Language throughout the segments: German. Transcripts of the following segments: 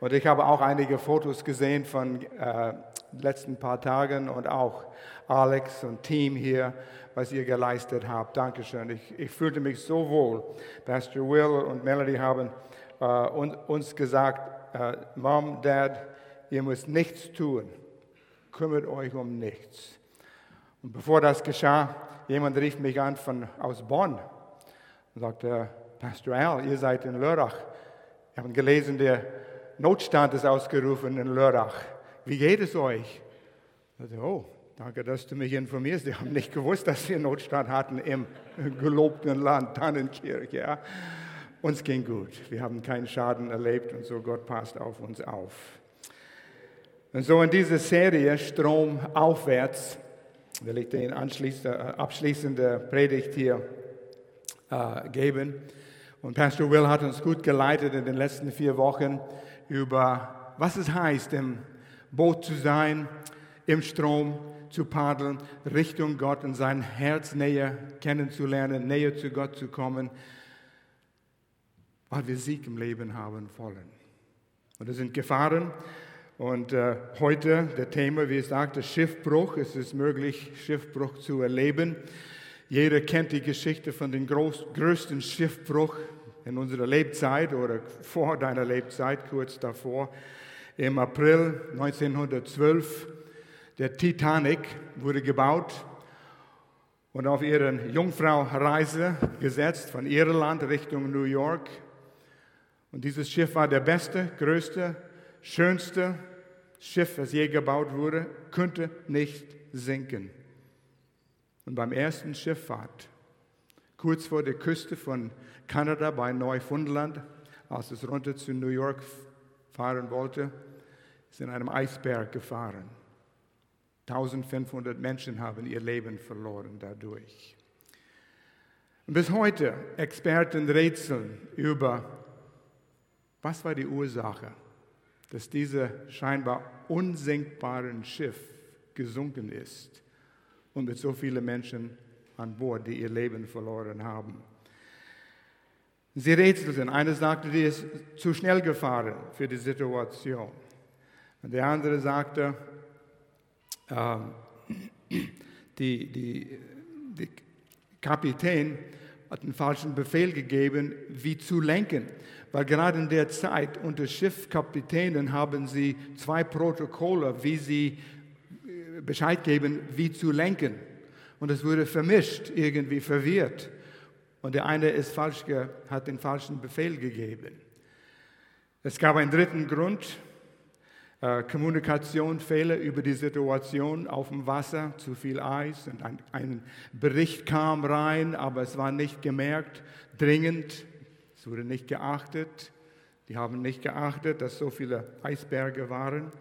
Und ich habe auch einige Fotos gesehen von äh, letzten paar Tagen und auch Alex und Team hier, was ihr geleistet habt. Dankeschön. Ich, ich fühlte mich so wohl. Pastor Will und Melody haben äh, uns gesagt, äh, Mom, Dad, ihr müsst nichts tun. Kümmert euch um nichts. Und bevor das geschah, jemand rief mich an von, aus Bonn und sagte, Pastor Al, ihr seid in Lörrach. Wir haben gelesen, der Notstand ist ausgerufen in Lörrach. Wie geht es euch? Oh, danke, dass du mich informierst. Die haben nicht gewusst, dass wir Notstand hatten im gelobten Land Tannenkirch. Ja. Uns ging gut. Wir haben keinen Schaden erlebt und so Gott passt auf uns auf. Und so in dieser Serie Strom aufwärts will ich den äh, abschließende Predigt hier äh, geben. Und Pastor Will hat uns gut geleitet in den letzten vier Wochen über, was es heißt, im Boot zu sein, im Strom zu paddeln, Richtung Gott und sein Herz näher kennenzulernen, näher zu Gott zu kommen, weil wir Sieg im Leben haben wollen. Und es sind Gefahren. Und äh, heute der Thema, wie ich sagte, Schiffbruch. Es ist möglich, Schiffbruch zu erleben. Jeder kennt die Geschichte von dem groß, größten Schiffbruch in unserer Lebzeit oder vor deiner Lebzeit, kurz davor. Im April 1912, der Titanic wurde gebaut und auf ihre Jungfrau-Reise gesetzt von Irland Richtung New York. Und dieses Schiff war der beste, größte, schönste Schiff, das je gebaut wurde, könnte nicht sinken. Und beim ersten Schifffahrt, kurz vor der Küste von Kanada bei Neufundland, als es runter zu New York fahren wollte, ist in einem Eisberg gefahren. 1500 Menschen haben ihr Leben verloren dadurch. Und bis heute Experten rätseln über, was war die Ursache, dass dieses scheinbar unsinkbare Schiff gesunken ist und mit so vielen Menschen an Bord, die ihr Leben verloren haben. Sie rätselten. Einer sagte, die ist zu schnell gefahren für die Situation. Und der andere sagte, äh, die, die, die Kapitän hat einen falschen Befehl gegeben, wie zu lenken. Weil gerade in der Zeit unter Schiffkapitänen haben sie zwei Protokolle, wie sie äh, Bescheid geben, wie zu lenken. Und es wurde vermischt, irgendwie verwirrt. Und der eine ist falsch, hat den falschen Befehl gegeben. Es gab einen dritten Grund, äh, Kommunikation, Fehler über die Situation auf dem Wasser, zu viel Eis. Und ein, ein Bericht kam rein, aber es war nicht gemerkt, dringend. Es wurde nicht geachtet. Die haben nicht geachtet, dass so viele Eisberge waren.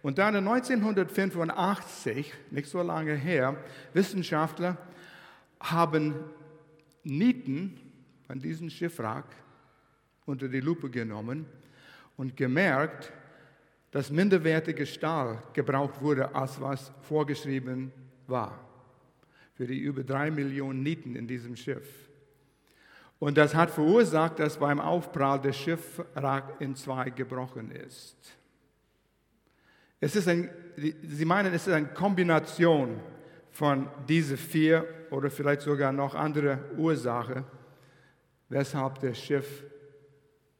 Und dann 1985, nicht so lange her, Wissenschaftler haben Nieten an diesem Schiffwrack unter die Lupe genommen und gemerkt, dass minderwertiger Stahl gebraucht wurde, als was vorgeschrieben war. Für die über drei Millionen Nieten in diesem Schiff. Und das hat verursacht, dass beim Aufprall der Schiffwrack in zwei gebrochen ist. Es ist ein, Sie meinen, es ist eine Kombination von diesen vier oder vielleicht sogar noch andere Ursachen, weshalb das Schiff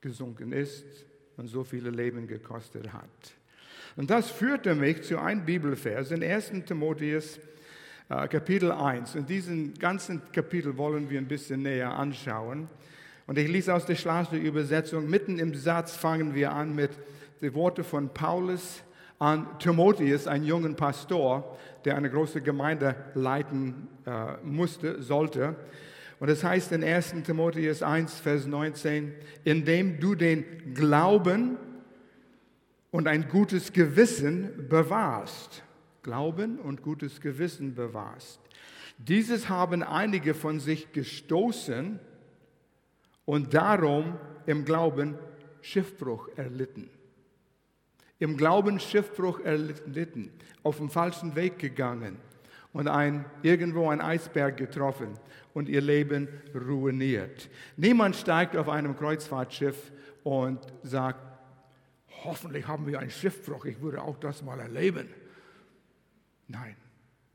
gesunken ist und so viele Leben gekostet hat. Und das führte mich zu einem Bibelvers in 1. Timotheus äh, Kapitel 1. Und diesen ganzen Kapitel wollen wir ein bisschen näher anschauen. Und ich lese aus der Schlafenübersetzung, mitten im Satz fangen wir an mit den Worten von Paulus an Timotheus, einen jungen Pastor, der eine große Gemeinde leiten äh, musste, sollte. Und es heißt in 1. Timotheus 1, Vers 19, indem du den Glauben und ein gutes Gewissen bewahrst. Glauben und gutes Gewissen bewahrst. Dieses haben einige von sich gestoßen und darum im Glauben Schiffbruch erlitten im Glauben Schiffbruch erlitten, auf dem falschen Weg gegangen und ein, irgendwo ein Eisberg getroffen und ihr Leben ruiniert. Niemand steigt auf einem Kreuzfahrtschiff und sagt, hoffentlich haben wir einen Schiffbruch, ich würde auch das mal erleben. Nein,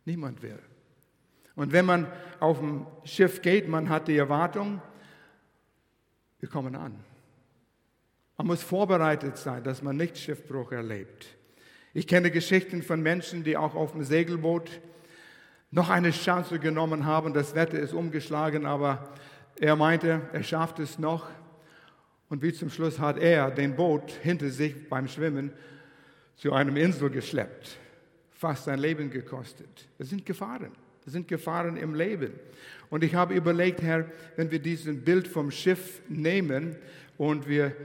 niemand will. Und wenn man auf dem Schiff geht, man hat die Erwartung, wir kommen an. Man muss vorbereitet sein, dass man nicht Schiffbruch erlebt. Ich kenne Geschichten von Menschen, die auch auf dem Segelboot noch eine Chance genommen haben. Das Wetter ist umgeschlagen, aber er meinte, er schafft es noch. Und wie zum Schluss hat er den Boot hinter sich beim Schwimmen zu einem Insel geschleppt. Fast sein Leben gekostet. Es sind Gefahren. Es sind Gefahren im Leben. Und ich habe überlegt, Herr, wenn wir diesen Bild vom Schiff nehmen und wir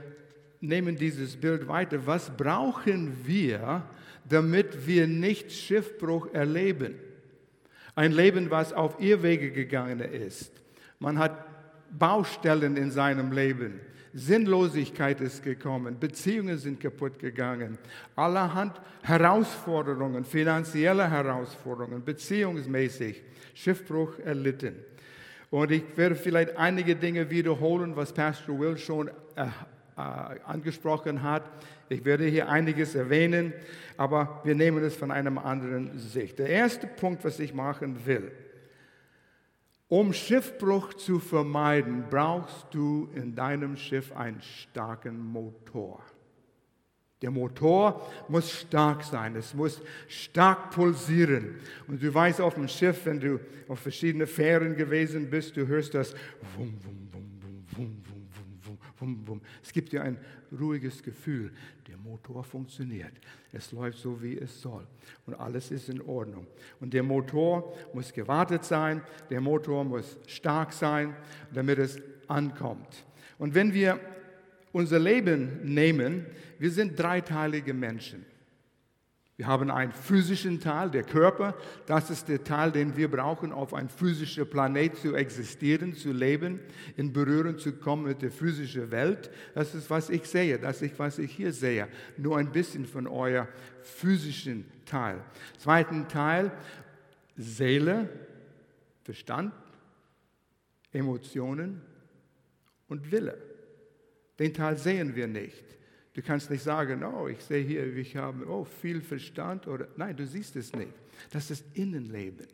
nehmen dieses Bild weiter, was brauchen wir, damit wir nicht Schiffbruch erleben? Ein Leben, was auf Irrwege gegangen ist. Man hat Baustellen in seinem Leben. Sinnlosigkeit ist gekommen, Beziehungen sind kaputt gegangen, allerhand Herausforderungen, finanzielle Herausforderungen, beziehungsmäßig, Schiffbruch erlitten. Und ich werde vielleicht einige Dinge wiederholen, was Pastor Will schon äh, angesprochen hat. Ich werde hier einiges erwähnen, aber wir nehmen es von einem anderen Sicht. Der erste Punkt, was ich machen will, um Schiffbruch zu vermeiden, brauchst du in deinem Schiff einen starken Motor. Der Motor muss stark sein, es muss stark pulsieren. Und du weißt auf dem Schiff, wenn du auf verschiedene Fähren gewesen bist, du hörst das wum, wum, wum, wum, wum, wum, wum, wum. Es gibt dir ein ruhiges Gefühl. Der Motor funktioniert. Es läuft so, wie es soll. Und alles ist in Ordnung. Und der Motor muss gewartet sein. Der Motor muss stark sein, damit es ankommt. Und wenn wir unser Leben nehmen, wir sind dreiteilige Menschen. Wir haben einen physischen Teil, der Körper. Das ist der Teil, den wir brauchen, auf einem physischen Planet zu existieren, zu leben, in Berührung zu kommen mit der physischen Welt. Das ist, was ich sehe, das ist, was ich hier sehe. Nur ein bisschen von euer physischen Teil. Zweiten Teil, Seele, Verstand, Emotionen und Wille. Den Teil sehen wir nicht. Du kannst nicht sagen, oh, ich sehe hier, ich habe oh, viel Verstand. Oder, nein, du siehst es nicht. Das ist Innenleben.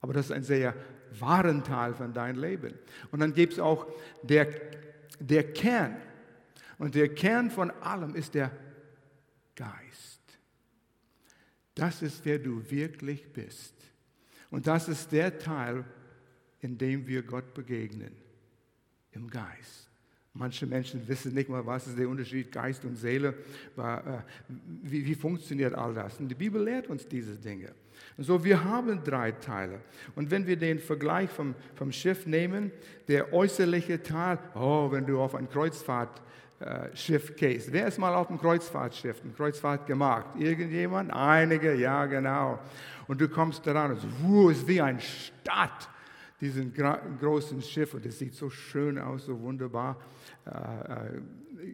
Aber das ist ein sehr wahren Teil von deinem Leben. Und dann gibt es auch der, der Kern. Und der Kern von allem ist der Geist. Das ist, wer du wirklich bist. Und das ist der Teil, in dem wir Gott begegnen, im Geist. Manche Menschen wissen nicht mal, was ist der Unterschied Geist und Seele. Äh, wie, wie funktioniert all das? Und die Bibel lehrt uns diese Dinge. Und so, wir haben drei Teile. Und wenn wir den Vergleich vom, vom Schiff nehmen, der äußerliche Teil, oh, wenn du auf ein Kreuzfahrtschiff äh, gehst. Wer ist mal auf einem Kreuzfahrtschiff, eine Kreuzfahrt gemacht? Irgendjemand? Einige, ja, genau. Und du kommst daran und so, wuh, ist wie eine Stadt, diesen großen Schiff. Und es sieht so schön aus, so wunderbar. Äh, äh,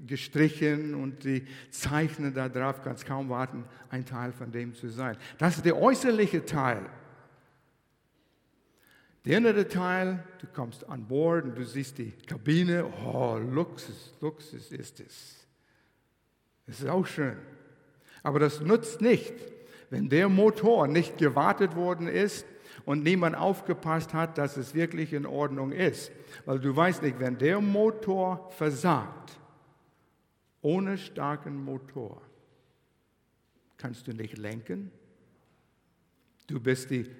gestrichen und die Zeichner da drauf, kannst kaum warten, ein Teil von dem zu sein. Das ist der äußerliche Teil. Der innere Teil, du kommst an Bord und du siehst die Kabine, oh, Luxus, Luxus ist es. Das ist auch schön. Aber das nutzt nicht, wenn der Motor nicht gewartet worden ist und niemand aufgepasst hat, dass es wirklich in Ordnung ist. Weil du weißt nicht, wenn der Motor versagt, ohne starken Motor, kannst du nicht lenken. Du bist die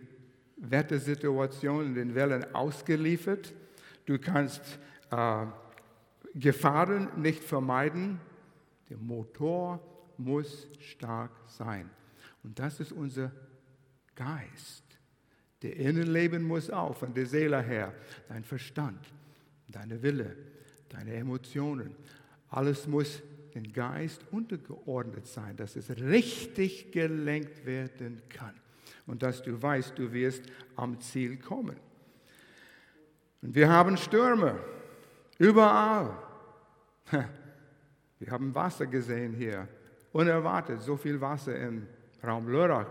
Wettersituation in den Wellen ausgeliefert. Du kannst äh, Gefahren nicht vermeiden. Der Motor muss stark sein. Und das ist unser Geist. Der Innenleben muss auch von der Seele her, dein Verstand, deine Wille, deine Emotionen, alles muss dem Geist untergeordnet sein, dass es richtig gelenkt werden kann und dass du weißt, du wirst am Ziel kommen. Und wir haben Stürme überall. Wir haben Wasser gesehen hier, unerwartet, so viel Wasser im Raum Lörrach.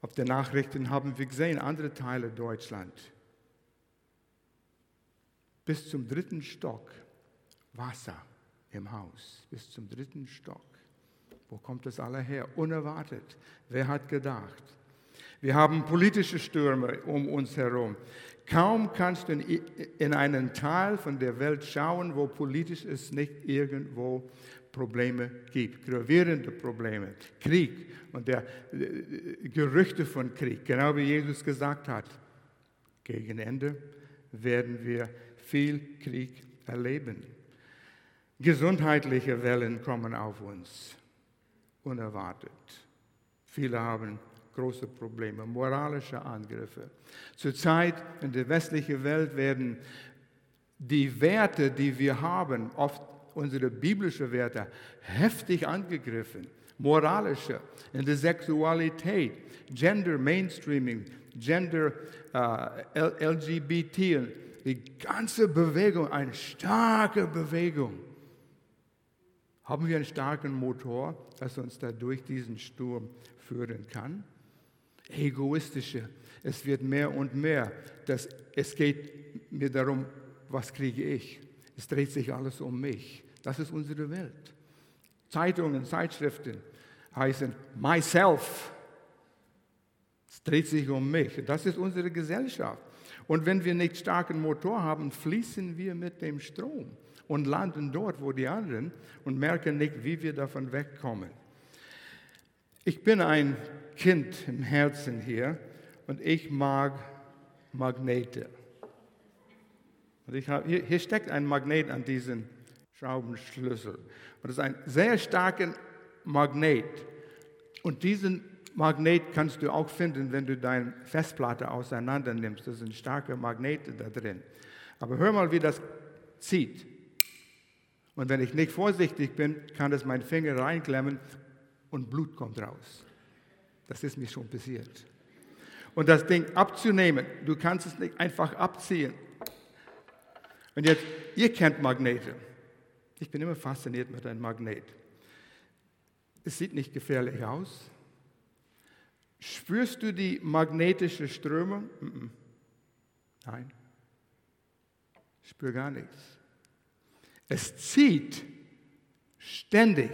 Auf den Nachrichten haben wir gesehen, andere Teile Deutschland. Bis zum dritten Stock Wasser im Haus, bis zum dritten Stock. Wo kommt das alle her? Unerwartet. Wer hat gedacht? Wir haben politische Stürme um uns herum. Kaum kannst du in einen Teil von der Welt schauen, wo politisch es nicht irgendwo Probleme gibt, gravierende Probleme, Krieg und der äh, Gerüchte von Krieg, genau wie Jesus gesagt hat. Gegen Ende werden wir viel Krieg erleben. Gesundheitliche Wellen kommen auf uns, unerwartet. Viele haben große Probleme, moralische Angriffe. Zurzeit in der westlichen Welt werden die Werte, die wir haben, oft unsere biblischen Werte, heftig angegriffen. Moralische, in der Sexualität, Gender Mainstreaming, Gender äh, LGBT, die ganze Bewegung, eine starke Bewegung. Haben wir einen starken Motor, das uns da durch diesen Sturm führen kann? Egoistische, es wird mehr und mehr. Das, es geht mir darum, was kriege ich? Es dreht sich alles um mich. Das ist unsere Welt. Zeitungen, Zeitschriften heißen myself. Es dreht sich um mich. Das ist unsere Gesellschaft. Und wenn wir nicht starken Motor haben, fließen wir mit dem Strom und landen dort, wo die anderen und merken nicht, wie wir davon wegkommen. Ich bin ein Kind im Herzen hier und ich mag Magnete. Und hab, hier, hier steckt ein Magnet an diesem Schraubenschlüssel. Und das ist ein sehr starker Magnet. Und diesen Magnet kannst du auch finden, wenn du deine Festplatte auseinander nimmst. Das sind starke Magnete da drin. Aber hör mal, wie das zieht. Und wenn ich nicht vorsichtig bin, kann das mein Finger reinklemmen und Blut kommt raus. Das ist mir schon passiert. Und das Ding abzunehmen, du kannst es nicht einfach abziehen. Und jetzt, ihr kennt Magnete. Ich bin immer fasziniert mit einem Magnet. Es sieht nicht gefährlich aus. Spürst du die magnetische Strömung? Nein. Ich spüre gar nichts. Es zieht ständig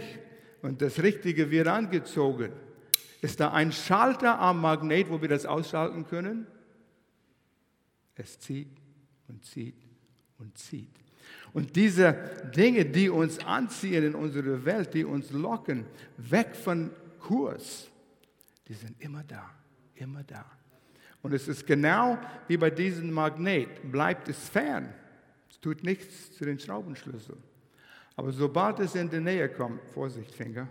und das Richtige wird angezogen. Ist da ein Schalter am Magnet, wo wir das ausschalten können? Es zieht und zieht und zieht. Und diese Dinge, die uns anziehen in unsere Welt, die uns locken, weg von Kurs, die sind immer da, immer da. Und es ist genau wie bei diesem Magnet, bleibt es fern. Es tut nichts zu den Schraubenschlüsseln. Aber sobald es in die Nähe kommt, Vorsicht, Finger,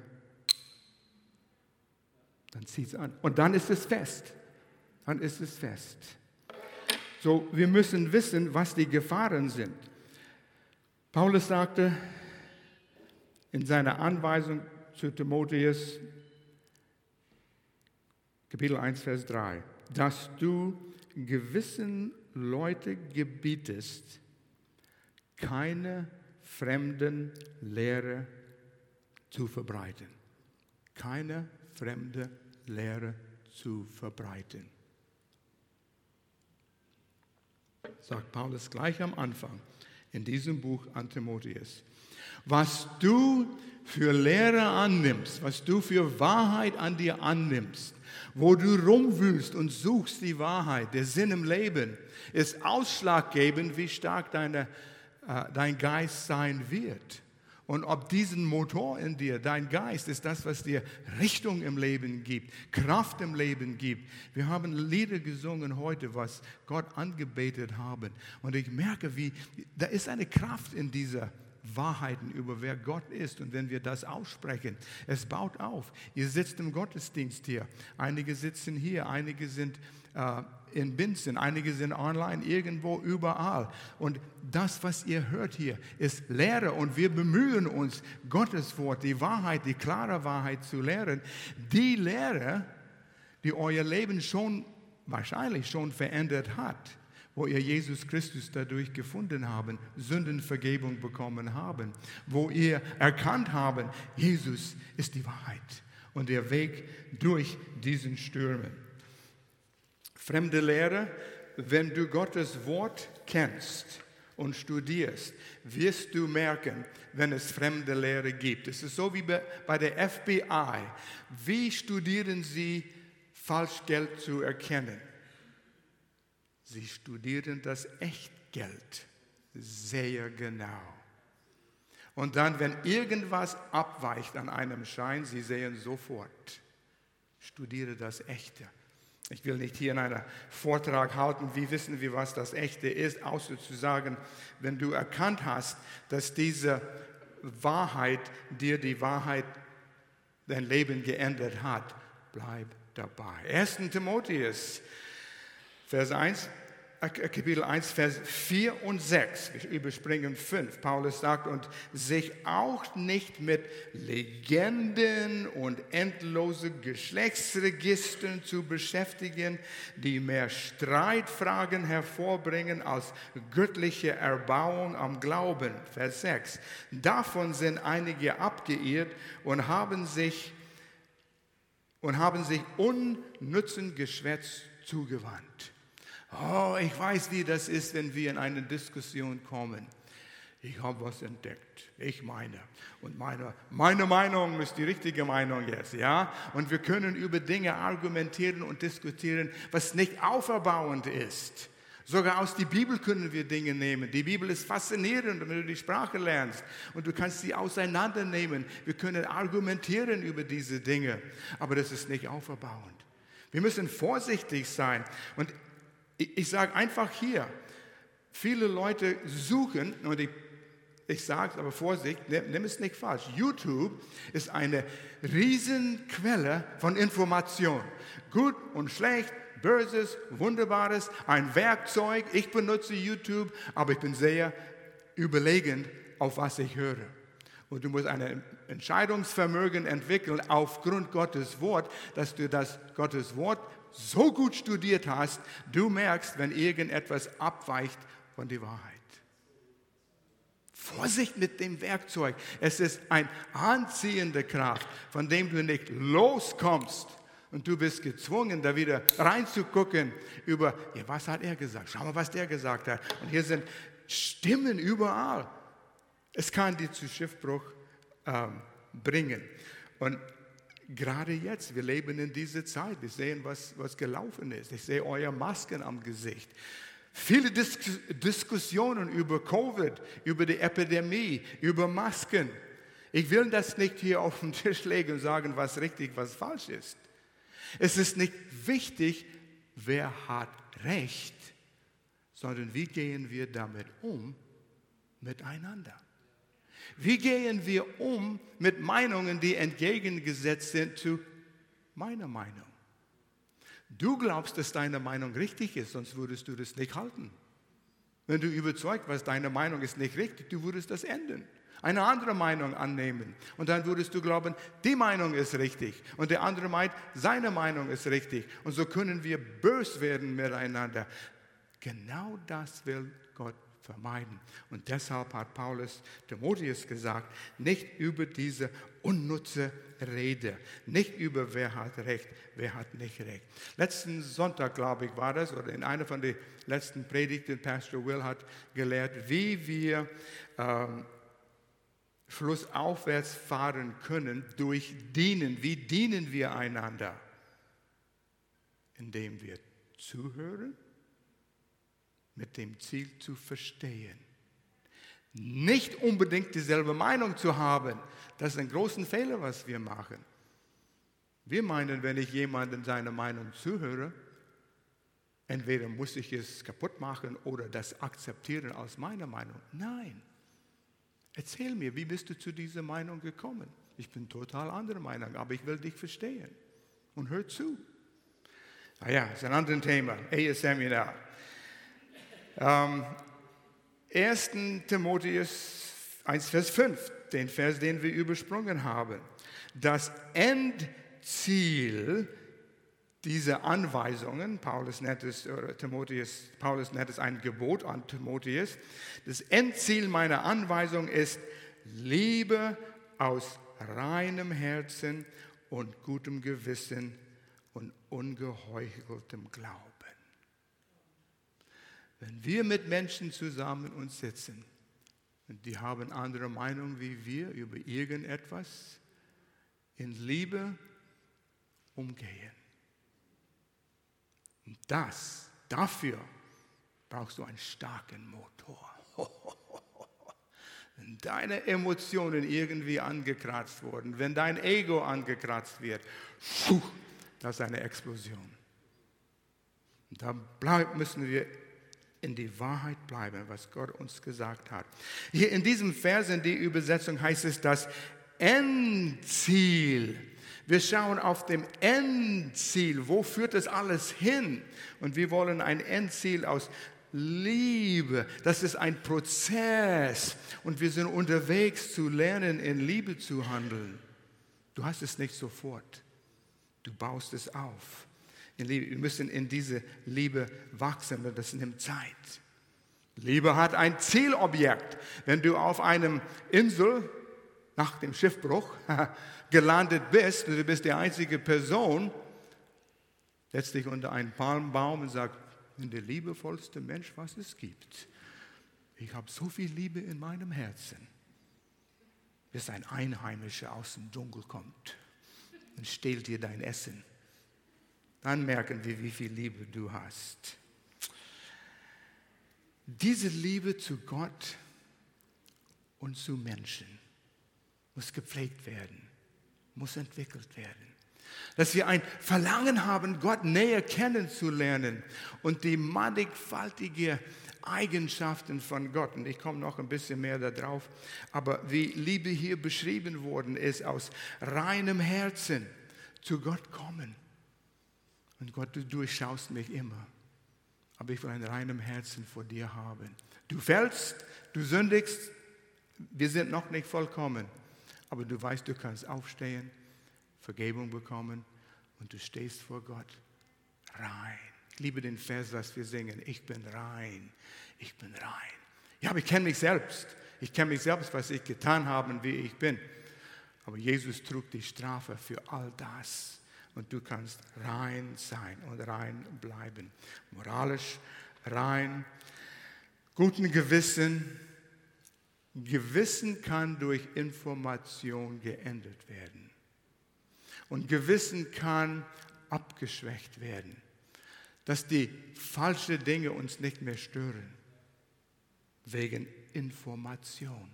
dann zieht es an. Und dann ist es fest. Dann ist es fest. So, wir müssen wissen, was die Gefahren sind. Paulus sagte in seiner Anweisung zu Timotheus, Kapitel 1, Vers 3, dass du gewissen Leute gebietest, keine fremden Lehre zu verbreiten. Keine fremde Lehre zu verbreiten. Sagt Paulus gleich am Anfang in diesem Buch an Timotheus. Was du für Lehre annimmst, was du für Wahrheit an dir annimmst, wo du rumwühlst und suchst die Wahrheit, der Sinn im Leben, ist ausschlaggebend, wie stark deine äh, dein Geist sein wird. Und ob diesen Motor in dir, dein Geist, ist das, was dir Richtung im Leben gibt, Kraft im Leben gibt. Wir haben Lieder gesungen heute, was Gott angebetet haben. Und ich merke, wie, da ist eine Kraft in dieser Wahrheiten über wer Gott ist. Und wenn wir das aussprechen, es baut auf. Ihr sitzt im Gottesdienst hier. Einige sitzen hier, einige sind in Binzen, einige sind online, irgendwo, überall. Und das, was ihr hört hier, ist Lehre und wir bemühen uns, Gottes Wort, die Wahrheit, die klare Wahrheit zu lehren. Die Lehre, die euer Leben schon wahrscheinlich schon verändert hat, wo ihr Jesus Christus dadurch gefunden haben, Sündenvergebung bekommen haben, wo ihr erkannt haben, Jesus ist die Wahrheit und der Weg durch diesen Stürmen. Fremde Lehre, wenn du Gottes Wort kennst und studierst, wirst du merken, wenn es fremde Lehre gibt. Es ist so wie bei der FBI. Wie studieren sie Falschgeld zu erkennen? Sie studieren das Echtgeld sehr genau. Und dann, wenn irgendwas abweicht an einem Schein, Sie sehen sofort, studiere das Echte. Ich will nicht hier in einem Vortrag halten, wie wissen wir, was das Echte ist, außer zu sagen, wenn du erkannt hast, dass diese Wahrheit dir die Wahrheit, dein Leben geändert hat, bleib dabei. 1. Timotheus, Vers 1, Kapitel 1, Vers 4 und 6. Wir überspringen 5. Paulus sagt, und sich auch nicht mit Legenden und endlosen Geschlechtsregistern zu beschäftigen, die mehr Streitfragen hervorbringen als göttliche Erbauung am Glauben. Vers 6. Davon sind einige abgeirrt und haben sich und haben sich unnützen Geschwätz zugewandt. Oh, ich weiß, wie das ist, wenn wir in eine Diskussion kommen. Ich habe was entdeckt. Ich meine. Und meine, meine Meinung ist die richtige Meinung jetzt, ja? Und wir können über Dinge argumentieren und diskutieren, was nicht auferbauend ist. Sogar aus der Bibel können wir Dinge nehmen. Die Bibel ist faszinierend, wenn du die Sprache lernst und du kannst sie auseinandernehmen. Wir können argumentieren über diese Dinge, aber das ist nicht auferbauend. Wir müssen vorsichtig sein. Und ich, ich sage einfach hier, viele Leute suchen, und ich, ich sage es aber Vorsicht, nimm, nimm es nicht falsch, YouTube ist eine Riesenquelle von Information. Gut und schlecht, Böses, Wunderbares, ein Werkzeug. Ich benutze YouTube, aber ich bin sehr überlegend, auf was ich höre. Und du musst ein Entscheidungsvermögen entwickeln aufgrund Gottes Wort, dass du das Gottes Wort so gut studiert hast, du merkst, wenn irgendetwas abweicht von der Wahrheit. Vorsicht mit dem Werkzeug. Es ist eine anziehende Kraft, von dem du nicht loskommst. Und du bist gezwungen, da wieder reinzugucken über, ja, was hat er gesagt? Schau mal, was der gesagt hat. Und hier sind Stimmen überall. Es kann dir zu Schiffbruch ähm, bringen. Und gerade jetzt, wir leben in dieser Zeit, wir sehen, was, was gelaufen ist. Ich sehe eure Masken am Gesicht. Viele Dis Diskussionen über Covid, über die Epidemie, über Masken. Ich will das nicht hier auf den Tisch legen und sagen, was richtig, was falsch ist. Es ist nicht wichtig, wer hat Recht, sondern wie gehen wir damit um miteinander. Wie gehen wir um mit Meinungen, die entgegengesetzt sind zu meiner Meinung? Du glaubst, dass deine Meinung richtig ist, sonst würdest du das nicht halten. Wenn du überzeugt warst, deine Meinung ist nicht richtig, du würdest das ändern. Eine andere Meinung annehmen. Und dann würdest du glauben, die Meinung ist richtig. Und der andere meint, seine Meinung ist richtig. Und so können wir bös werden miteinander. Genau das will Gott vermeiden. Und deshalb hat Paulus Timotheus gesagt, nicht über diese unnutze Rede, nicht über wer hat Recht, wer hat nicht Recht. Letzten Sonntag, glaube ich, war das, oder in einer von den letzten Predigten, Pastor Will hat gelehrt, wie wir ähm, flussaufwärts fahren können durch Dienen. Wie dienen wir einander? Indem wir zuhören mit dem Ziel zu verstehen. Nicht unbedingt dieselbe Meinung zu haben, das ist ein großer Fehler, was wir machen. Wir meinen, wenn ich jemandem seine Meinung zuhöre, entweder muss ich es kaputt machen oder das akzeptieren als meine Meinung. Nein. Erzähl mir, wie bist du zu dieser Meinung gekommen? Ich bin total anderer Meinung, aber ich will dich verstehen. Und hör zu. Ah ja, das ist ein anderes Thema. Ehe-Seminar. Ähm, 1. Timotheus 1, Vers 5, den Vers, den wir übersprungen haben. Das Endziel dieser Anweisungen, Paulus nennt es, Timotheus, Paulus nennt es ein Gebot an Timotheus, das Endziel meiner Anweisung ist Liebe aus reinem Herzen und gutem Gewissen und ungeheucheltem Glauben. Wenn wir mit Menschen zusammen uns sitzen und die haben andere Meinung wie wir über irgendetwas, in Liebe umgehen. Und das, dafür brauchst du einen starken Motor. Wenn deine Emotionen irgendwie angekratzt wurden, wenn dein Ego angekratzt wird, das ist eine Explosion. Und da müssen wir in die Wahrheit bleiben, was Gott uns gesagt hat. Hier in diesem Vers, in die Übersetzung heißt es das Endziel. Wir schauen auf dem Endziel. Wo führt das alles hin? Und wir wollen ein Endziel aus Liebe. Das ist ein Prozess. Und wir sind unterwegs zu lernen, in Liebe zu handeln. Du hast es nicht sofort. Du baust es auf in Liebe. Wir müssen in diese Liebe wachsen und das nimmt Zeit. Liebe hat ein Zielobjekt. Wenn du auf einem Insel nach dem Schiffbruch gelandet bist und du bist die einzige Person, setz dich unter einen Palmbaum und sag, ich bin der liebevollste Mensch, was es gibt. Ich habe so viel Liebe in meinem Herzen, bis ein Einheimischer aus dem Dunkel kommt und stehlt dir dein Essen dann merken wir, wie viel Liebe du hast. Diese Liebe zu Gott und zu Menschen muss gepflegt werden, muss entwickelt werden. Dass wir ein Verlangen haben, Gott näher kennenzulernen und die mannigfaltigen Eigenschaften von Gott. Und ich komme noch ein bisschen mehr darauf. Aber wie Liebe hier beschrieben worden ist, aus reinem Herzen zu Gott kommen und Gott, du durchschaust mich immer. Aber ich will ein reinem Herzen vor dir haben. Du fällst, du sündigst, wir sind noch nicht vollkommen. Aber du weißt, du kannst aufstehen, Vergebung bekommen und du stehst vor Gott rein. Ich liebe den Vers, was wir singen. Ich bin rein, ich bin rein. Ja, aber ich kenne mich selbst. Ich kenne mich selbst, was ich getan habe und wie ich bin. Aber Jesus trug die Strafe für all das und du kannst rein sein und rein bleiben. Moralisch rein, guten Gewissen. Gewissen kann durch Information geändert werden. Und Gewissen kann abgeschwächt werden, dass die falschen Dinge uns nicht mehr stören, wegen Information.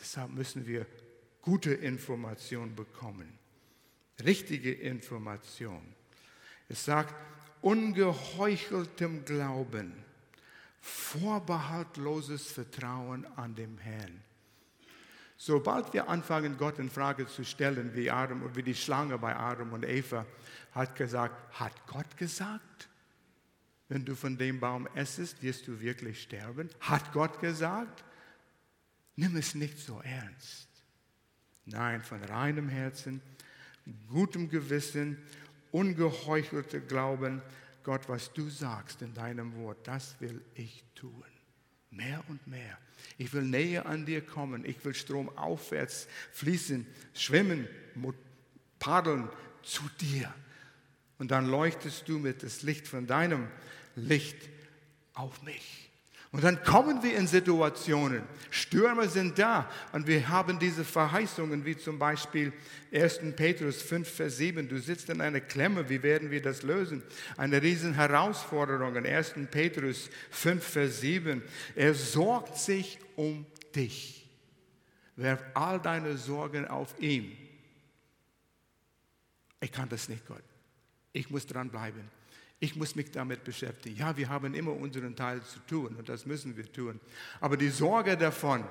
Deshalb müssen wir gute Information bekommen richtige Information. Es sagt, ungeheucheltem Glauben, vorbehaltloses Vertrauen an dem Herrn. Sobald wir anfangen, Gott in Frage zu stellen, wie Adam und wie die Schlange bei Adam und Eva hat gesagt, hat Gott gesagt, wenn du von dem Baum essest, wirst du wirklich sterben? Hat Gott gesagt? Nimm es nicht so ernst. Nein, von reinem Herzen gutem Gewissen, ungeheuchelte Glauben, Gott, was du sagst in deinem Wort, das will ich tun. Mehr und mehr. Ich will näher an dir kommen. Ich will stromaufwärts fließen, schwimmen, paddeln zu dir. Und dann leuchtest du mit das Licht von deinem Licht auf mich. Und dann kommen wir in Situationen, Stürme sind da und wir haben diese Verheißungen, wie zum Beispiel 1. Petrus 5, Vers 7, du sitzt in einer Klemme, wie werden wir das lösen? Eine riesen Herausforderung in 1. Petrus 5, Vers 7, er sorgt sich um dich. Werf all deine Sorgen auf ihn. Ich kann das nicht, Gott. Ich muss dranbleiben. Ich muss mich damit beschäftigen. Ja, wir haben immer unseren Teil zu tun und das müssen wir tun. Aber die Sorge davon,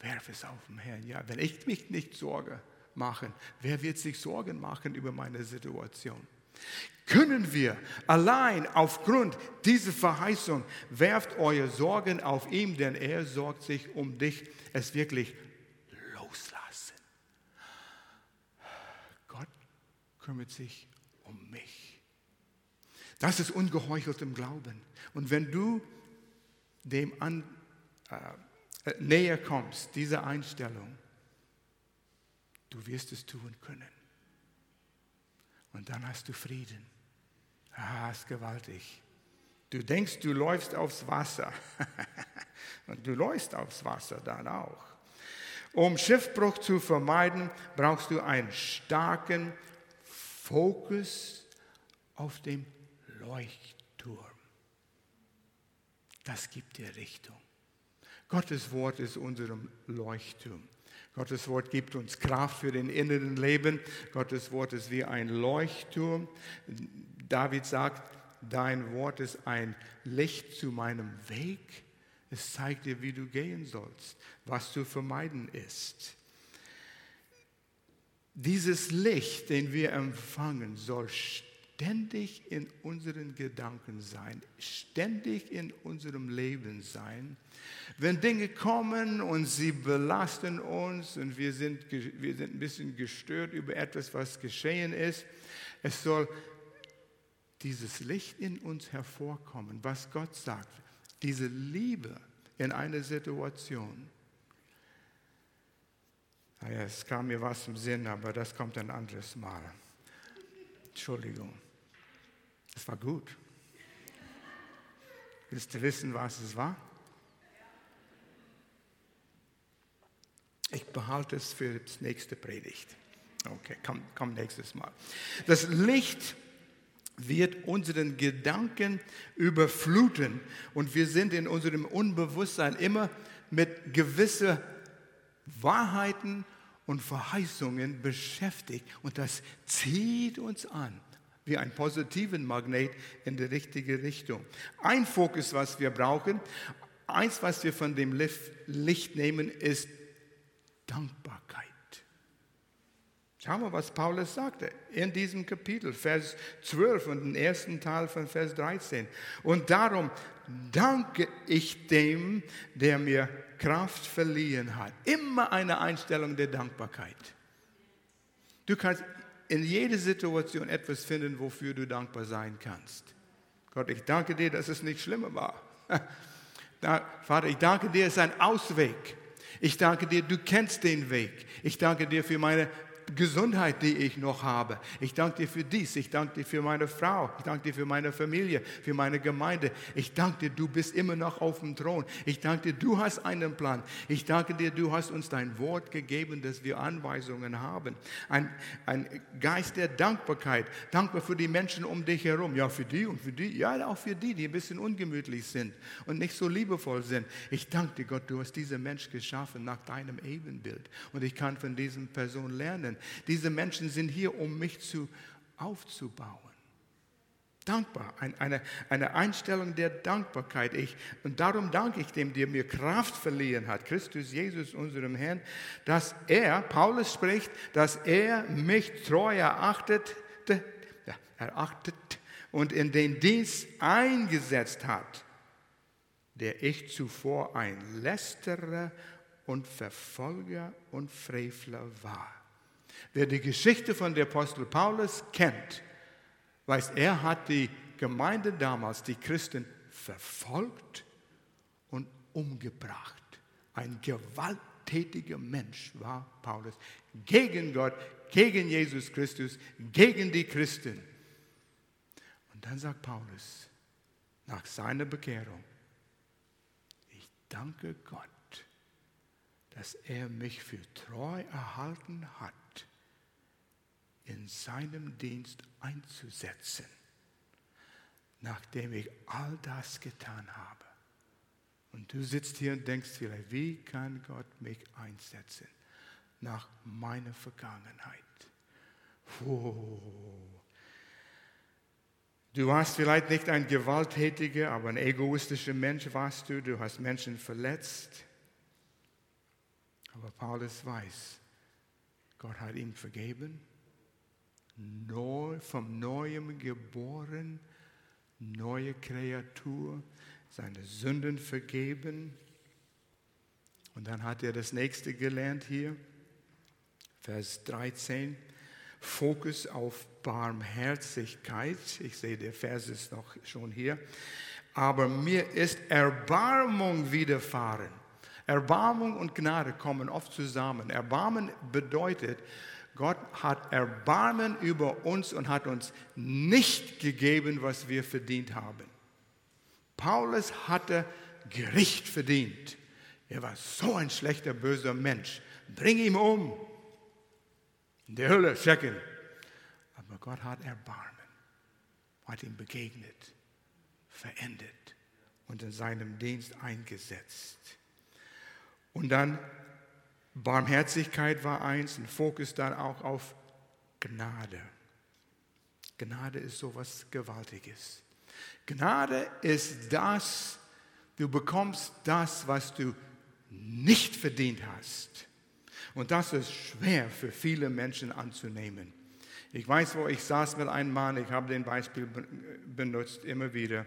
werf es auf den Herrn. Ja, wenn ich mich nicht Sorge mache, wer wird sich Sorgen machen über meine Situation? Können wir allein aufgrund dieser Verheißung, werft eure Sorgen auf ihn, denn er sorgt sich um dich, es wirklich loslassen. Gott kümmert sich um mich. Das ist ungeheucheltem Glauben. Und wenn du dem an, äh, äh, näher kommst, dieser Einstellung, du wirst es tun können. Und dann hast du Frieden. Ah, ist gewaltig. Du denkst, du läufst aufs Wasser. Und du läufst aufs Wasser dann auch. Um Schiffbruch zu vermeiden, brauchst du einen starken Fokus auf dem Leuchtturm. Das gibt dir Richtung. Gottes Wort ist unserem Leuchtturm. Gottes Wort gibt uns Kraft für den inneren Leben. Gottes Wort ist wie ein Leuchtturm. David sagt, dein Wort ist ein Licht zu meinem Weg. Es zeigt dir, wie du gehen sollst, was zu vermeiden ist. Dieses Licht, den wir empfangen, soll ständig in unseren Gedanken sein, ständig in unserem Leben sein. Wenn Dinge kommen und sie belasten uns und wir sind, wir sind ein bisschen gestört über etwas, was geschehen ist, es soll dieses Licht in uns hervorkommen, was Gott sagt, diese Liebe in einer Situation. Naja, es kam mir was im Sinn, aber das kommt ein anderes Mal. Entschuldigung. Es war gut. Willst du wissen, was es war? Ich behalte es für das nächste Predigt. Okay, komm, komm nächstes Mal. Das Licht wird unseren Gedanken überfluten und wir sind in unserem Unbewusstsein immer mit gewissen Wahrheiten und Verheißungen beschäftigt und das zieht uns an wie ein positiven Magnet in die richtige Richtung. Ein Fokus, was wir brauchen, eins, was wir von dem Licht nehmen, ist Dankbarkeit. Schauen wir, was Paulus sagte in diesem Kapitel, Vers 12 und den ersten Teil von Vers 13. Und darum danke ich dem, der mir Kraft verliehen hat. Immer eine Einstellung der Dankbarkeit. Du kannst in jeder Situation etwas finden, wofür du dankbar sein kannst. Gott, ich danke dir, dass es nicht schlimmer war. Vater, ich danke dir, es ist ein Ausweg. Ich danke dir, du kennst den Weg. Ich danke dir für meine Gesundheit, die ich noch habe. Ich danke dir für dies. Ich danke dir für meine Frau. Ich danke dir für meine Familie, für meine Gemeinde. Ich danke dir, du bist immer noch auf dem Thron. Ich danke dir, du hast einen Plan. Ich danke dir, du hast uns dein Wort gegeben, dass wir Anweisungen haben. Ein, ein Geist der Dankbarkeit. Dankbar für die Menschen um dich herum. Ja, für die und für die. Ja, auch für die, die ein bisschen ungemütlich sind und nicht so liebevoll sind. Ich danke dir, Gott, du hast diese Mensch geschaffen nach deinem Ebenbild. Und ich kann von diesen Person lernen. Diese Menschen sind hier, um mich zu, aufzubauen. Dankbar, eine, eine Einstellung der Dankbarkeit. Ich, und darum danke ich dem, der mir Kraft verliehen hat, Christus Jesus, unserem Herrn, dass er, Paulus spricht, dass er mich treu erachtet, ja, erachtet und in den Dienst eingesetzt hat, der ich zuvor ein Lästerer und Verfolger und Frevler war. Wer die Geschichte von der Apostel Paulus kennt, weiß, er hat die Gemeinde damals, die Christen, verfolgt und umgebracht. Ein gewalttätiger Mensch war Paulus gegen Gott, gegen Jesus Christus, gegen die Christen. Und dann sagt Paulus nach seiner Bekehrung, ich danke Gott, dass er mich für treu erhalten hat in seinem Dienst einzusetzen, nachdem ich all das getan habe. Und du sitzt hier und denkst vielleicht, wie kann Gott mich einsetzen nach meiner Vergangenheit? Oh. Du warst vielleicht nicht ein gewalttätiger, aber ein egoistischer Mensch warst du. Du hast Menschen verletzt. Aber Paulus weiß, Gott hat ihm vergeben neu, vom Neuem geboren, neue Kreatur, seine Sünden vergeben. Und dann hat er das nächste gelernt hier, Vers 13. Fokus auf Barmherzigkeit. Ich sehe, der Vers ist noch schon hier. Aber mir ist Erbarmung widerfahren. Erbarmung und Gnade kommen oft zusammen. Erbarmen bedeutet, Gott hat Erbarmen über uns und hat uns nicht gegeben, was wir verdient haben. Paulus hatte Gericht verdient. Er war so ein schlechter, böser Mensch. Bring ihn um. In der Hölle stecken. Aber Gott hat Erbarmen, hat ihm begegnet, verendet und in seinem Dienst eingesetzt. Und dann Barmherzigkeit war eins, ein Fokus dann auch auf Gnade. Gnade ist so etwas Gewaltiges. Gnade ist das, du bekommst das, was du nicht verdient hast. Und das ist schwer für viele Menschen anzunehmen. Ich weiß, wo ich saß mit einem Mann, ich habe den Beispiel benutzt immer wieder.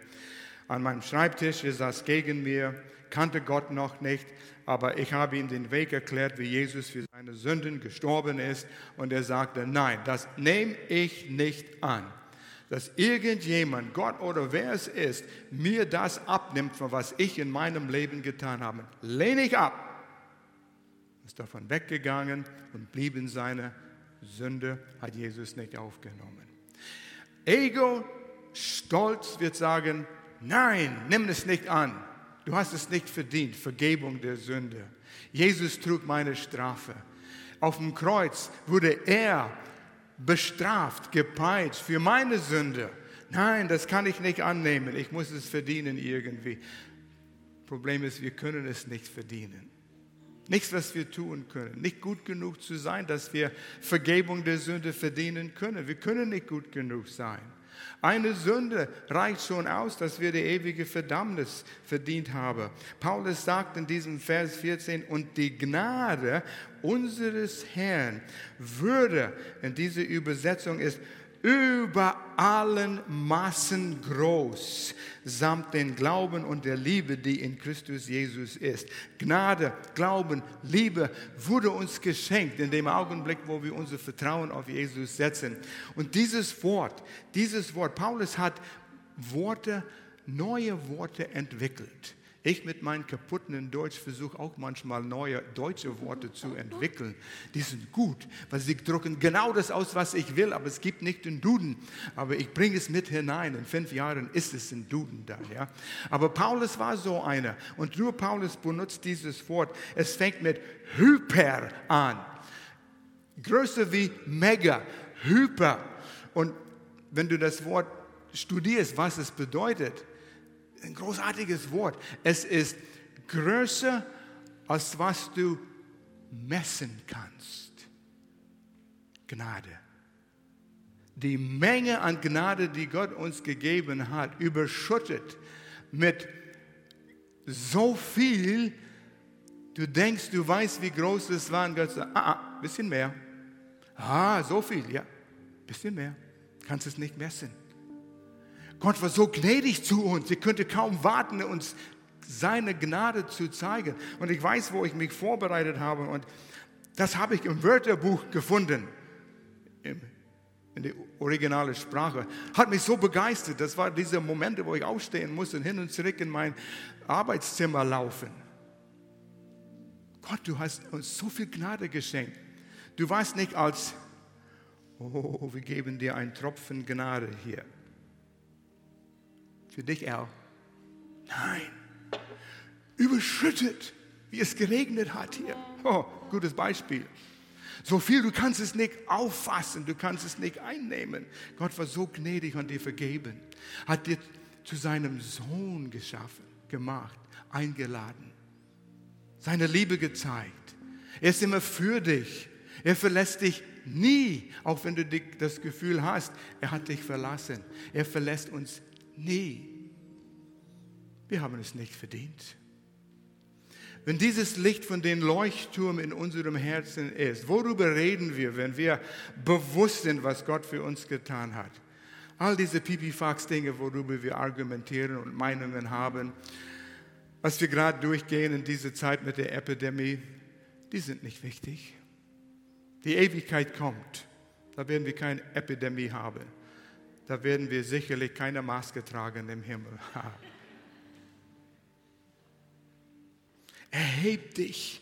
An meinem Schreibtisch, er saß gegen mir, kannte Gott noch nicht, aber ich habe ihm den Weg erklärt, wie Jesus für seine Sünden gestorben ist. Und er sagte, nein, das nehme ich nicht an. Dass irgendjemand, Gott oder wer es ist, mir das abnimmt, von was ich in meinem Leben getan habe, lehne ich ab. Ist davon weggegangen und blieb in seiner Sünde, hat Jesus nicht aufgenommen. Ego, Stolz wird sagen, nein, nimm es nicht an. Du hast es nicht verdient, Vergebung der Sünde. Jesus trug meine Strafe. Auf dem Kreuz wurde er bestraft, gepeitscht für meine Sünde. Nein, das kann ich nicht annehmen. Ich muss es verdienen irgendwie. Problem ist, wir können es nicht verdienen. Nichts, was wir tun können. Nicht gut genug zu sein, dass wir Vergebung der Sünde verdienen können. Wir können nicht gut genug sein. Eine Sünde reicht schon aus, dass wir die ewige Verdammnis verdient haben. Paulus sagt in diesem Vers 14, und die Gnade unseres Herrn würde, in dieser Übersetzung ist, über allen Maßen groß, samt den Glauben und der Liebe, die in Christus Jesus ist. Gnade, Glauben, Liebe wurde uns geschenkt in dem Augenblick, wo wir unser Vertrauen auf Jesus setzen. Und dieses Wort, dieses Wort, Paulus hat Worte, neue Worte entwickelt. Ich mit meinem kaputten Deutsch versuche auch manchmal neue deutsche Worte zu entwickeln. Die sind gut, weil sie drucken genau das aus, was ich will, aber es gibt nicht den Duden. Aber ich bringe es mit hinein. In fünf Jahren ist es ein Duden da. Ja? Aber Paulus war so einer. Und nur Paulus benutzt dieses Wort. Es fängt mit Hyper an. Größer wie Mega, Hyper. Und wenn du das Wort studierst, was es bedeutet, ein großartiges Wort. Es ist größer, als was du messen kannst. Gnade. Die Menge an Gnade, die Gott uns gegeben hat, überschüttet mit so viel, du denkst, du weißt, wie groß es war. Und Gott sagt, ah, ah, bisschen mehr. Ah, so viel, ja, bisschen mehr. Kannst es nicht messen. Gott war so gnädig zu uns. Ich könnte kaum warten, uns seine Gnade zu zeigen. Und ich weiß, wo ich mich vorbereitet habe. Und das habe ich im Wörterbuch gefunden. in der originalen Sprache. Hat mich so begeistert. Das waren diese Momente, wo ich aufstehen musste und hin und zurück in mein Arbeitszimmer laufen. Gott, du hast uns so viel Gnade geschenkt. Du warst nicht als, oh, wir geben dir einen Tropfen Gnade hier. Für dich, Al. Nein. Überschüttet, wie es geregnet hat hier. Oh, gutes Beispiel. So viel, du kannst es nicht auffassen, du kannst es nicht einnehmen. Gott war so gnädig und dir vergeben. Hat dir zu seinem Sohn geschaffen, gemacht, eingeladen. Seine Liebe gezeigt. Er ist immer für dich. Er verlässt dich nie, auch wenn du das Gefühl hast, er hat dich verlassen. Er verlässt uns nie. Wir haben es nicht verdient. Wenn dieses Licht von dem Leuchtturm in unserem Herzen ist, worüber reden wir, wenn wir bewusst sind, was Gott für uns getan hat? All diese Pipifax-Dinge, worüber wir argumentieren und Meinungen haben, was wir gerade durchgehen in dieser Zeit mit der Epidemie, die sind nicht wichtig. Die Ewigkeit kommt, da werden wir keine Epidemie haben da werden wir sicherlich keine Maske tragen im Himmel. Erheb dich,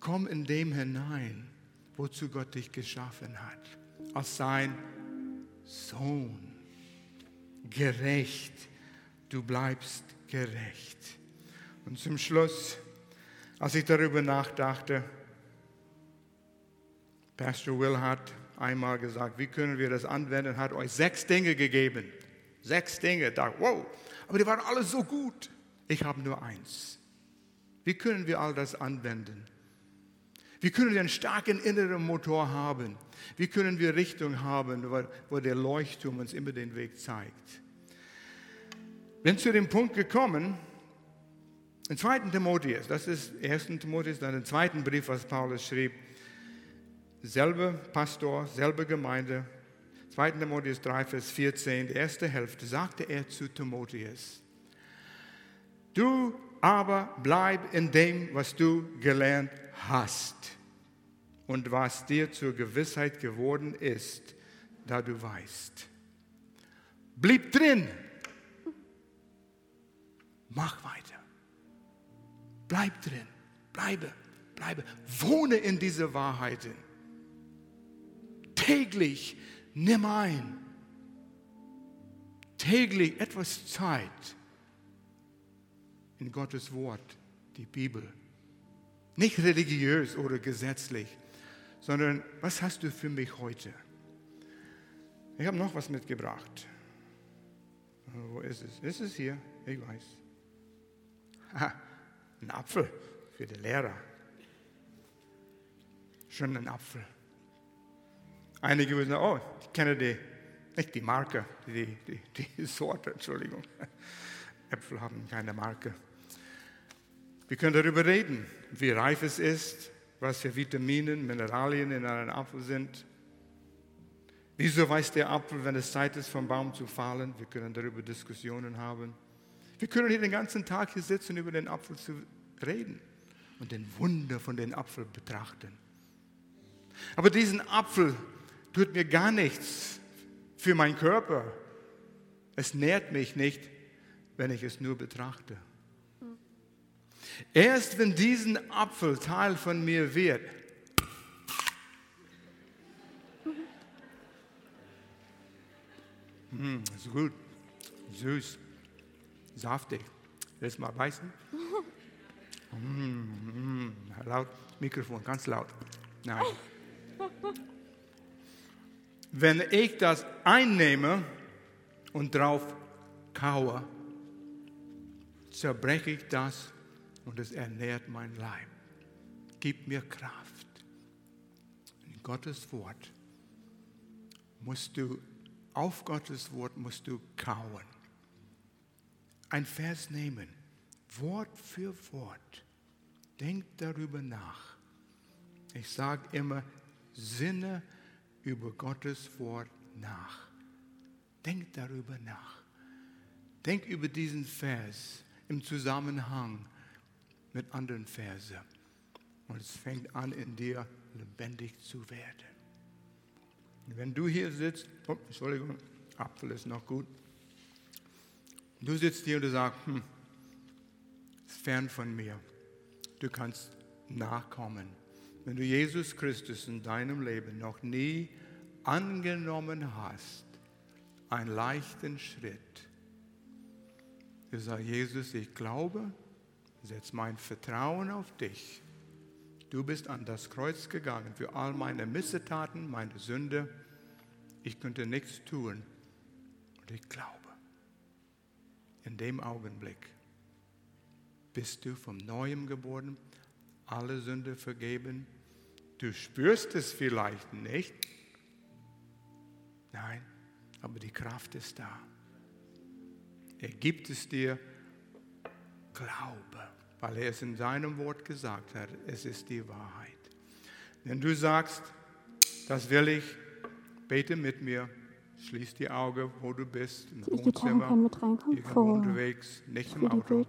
komm in dem hinein, wozu Gott dich geschaffen hat, als sein Sohn, gerecht, du bleibst gerecht. Und zum Schluss, als ich darüber nachdachte, Pastor Will hat einmal gesagt, wie können wir das anwenden, hat euch sechs Dinge gegeben. Sechs Dinge. Da, wow, aber die waren alle so gut. Ich habe nur eins. Wie können wir all das anwenden? Wie können wir einen starken inneren Motor haben? Wie können wir Richtung haben, wo der Leuchtturm uns immer den Weg zeigt? Bin zu dem Punkt gekommen, im zweiten Timotheus, das ist 1. Timotheus, dann im zweiten Brief, was Paulus schrieb, selbe Pastor, selbe Gemeinde, 2. Timotheus 3, Vers 14, die erste Hälfte, sagte er zu Timotheus, du aber bleib in dem, was du gelernt hast und was dir zur Gewissheit geworden ist, da du weißt. Blieb drin. Mach weiter. Bleib drin. Bleibe, bleibe. Wohne in diese Wahrheiten. Täglich nimm ein. Täglich etwas Zeit in Gottes Wort, die Bibel. Nicht religiös oder gesetzlich, sondern was hast du für mich heute? Ich habe noch was mitgebracht. Wo ist es? Ist es hier? Ich weiß. Ah, ein Apfel für den Lehrer. Schon ein Apfel. Einige würden sagen, oh, ich kenne die, nicht die Marke, die, die, die Sorte, Entschuldigung. Äpfel haben keine Marke. Wir können darüber reden, wie reif es ist, was für Vitamine, Mineralien in einem Apfel sind. Wieso weiß der Apfel, wenn es Zeit ist, vom Baum zu fallen? Wir können darüber Diskussionen haben. Wir können hier den ganzen Tag hier sitzen, über den Apfel zu reden und den Wunder von dem Apfel betrachten. Aber diesen Apfel tut mir gar nichts für meinen Körper. Es nährt mich nicht, wenn ich es nur betrachte. Erst wenn diesen Apfel Teil von mir wird, mm, ist gut, süß, saftig. Willst du mal beißen? Mm, mm, laut, Mikrofon, ganz laut. Nein. Wenn ich das einnehme und drauf kaue, zerbreche ich das und es ernährt mein Leib. Gib mir Kraft. In Gottes Wort musst du, auf Gottes Wort musst du kauen. Ein Vers nehmen, Wort für Wort. Denk darüber nach. Ich sage immer, sinne über Gottes Wort nach. Denk darüber nach. Denk über diesen Vers im Zusammenhang mit anderen Verse. Und es fängt an, in dir lebendig zu werden. Wenn du hier sitzt, oh, Entschuldigung, Apfel ist noch gut. Du sitzt hier und du sagst, hm, ist fern von mir. Du kannst nachkommen. Wenn du Jesus Christus in deinem Leben noch nie angenommen hast, einen leichten Schritt. Du sagst, Jesus, ich glaube, setz mein Vertrauen auf dich. Du bist an das Kreuz gegangen für all meine Missetaten, meine Sünde. Ich könnte nichts tun. Und ich glaube, in dem Augenblick bist du vom Neuem geboren, alle Sünde vergeben. Du spürst es vielleicht nicht. Nein, aber die Kraft ist da. Er gibt es dir Glaube, weil er es in seinem Wort gesagt hat, es ist die Wahrheit. Wenn du sagst, das will ich, bete mit mir, schließ die Augen, wo du bist, im Wohnzimmer, irgendwo unterwegs, nicht im Auto.